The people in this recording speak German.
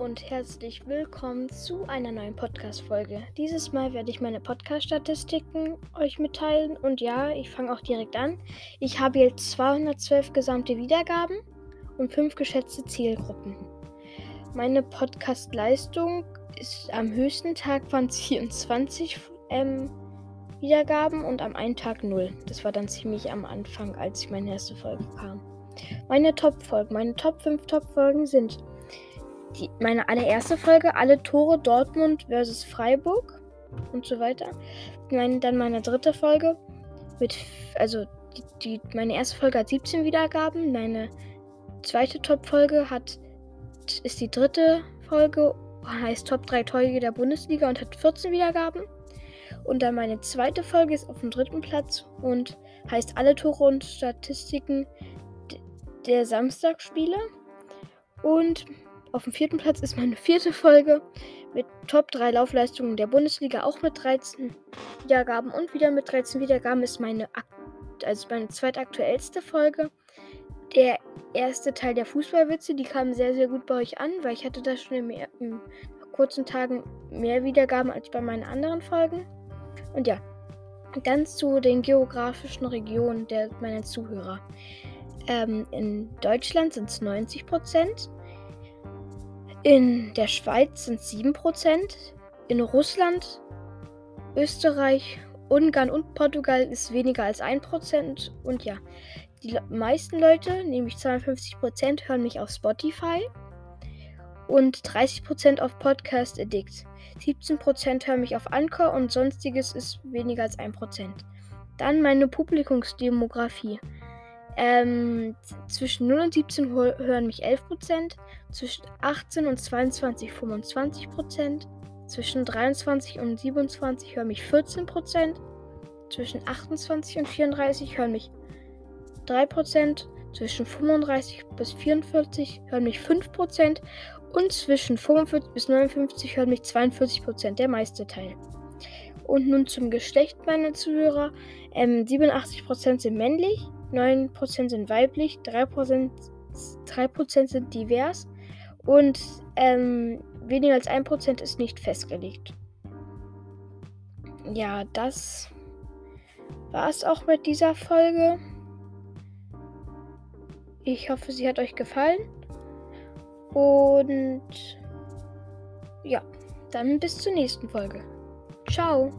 Und herzlich willkommen zu einer neuen Podcast-Folge. Dieses Mal werde ich meine Podcast-Statistiken euch mitteilen und ja, ich fange auch direkt an. Ich habe jetzt 212 gesamte Wiedergaben und 5 geschätzte Zielgruppen. Meine Podcast-Leistung ist am höchsten Tag waren es 24 ähm, Wiedergaben und am einen Tag 0. Das war dann ziemlich am Anfang, als ich meine erste Folge kam. Meine Top-Folgen, meine Top 5 Top-Folgen sind die, meine allererste Folge, alle Tore Dortmund versus Freiburg und so weiter. Meine, dann meine dritte Folge mit, also die, die, meine erste Folge hat 17 Wiedergaben, meine zweite Top-Folge hat, ist die dritte Folge, heißt Top 3 Torjäger der Bundesliga und hat 14 Wiedergaben. Und dann meine zweite Folge ist auf dem dritten Platz und heißt alle Tore und Statistiken der Samstagspiele. Und auf dem vierten Platz ist meine vierte Folge mit Top 3 Laufleistungen der Bundesliga, auch mit 13 Wiedergaben. Und wieder mit 13 Wiedergaben ist meine, also meine zweitaktuellste Folge. Der erste Teil der Fußballwitze, die kamen sehr, sehr gut bei euch an, weil ich hatte da schon in, mehr, in kurzen Tagen mehr Wiedergaben als bei meinen anderen Folgen. Und ja, dann zu den geografischen Regionen der meiner Zuhörer. Ähm, in Deutschland sind es 90 Prozent. In der Schweiz sind es 7%. In Russland, Österreich, Ungarn und Portugal ist weniger als 1%. Und ja, die meisten Leute, nämlich 52%, hören mich auf Spotify und 30% auf Podcast Addict. 17% hören mich auf Anchor und sonstiges ist weniger als 1%. Dann meine Publikumsdemografie. Ähm, zwischen 0 und 17 hören mich 11%, zwischen 18 und 22 25%, zwischen 23 und 27 hören mich 14%, zwischen 28 und 34 hören mich 3%, zwischen 35 bis 44 hören mich 5% und zwischen 45 bis 59 hören mich 42%, der meiste Teil. Und nun zum Geschlecht meiner Zuhörer. Ähm, 87% sind männlich, 9% sind weiblich, 3%, 3 sind divers und ähm, weniger als 1% ist nicht festgelegt. Ja, das war es auch mit dieser Folge. Ich hoffe, sie hat euch gefallen. Und ja, dann bis zur nächsten Folge. Ciao.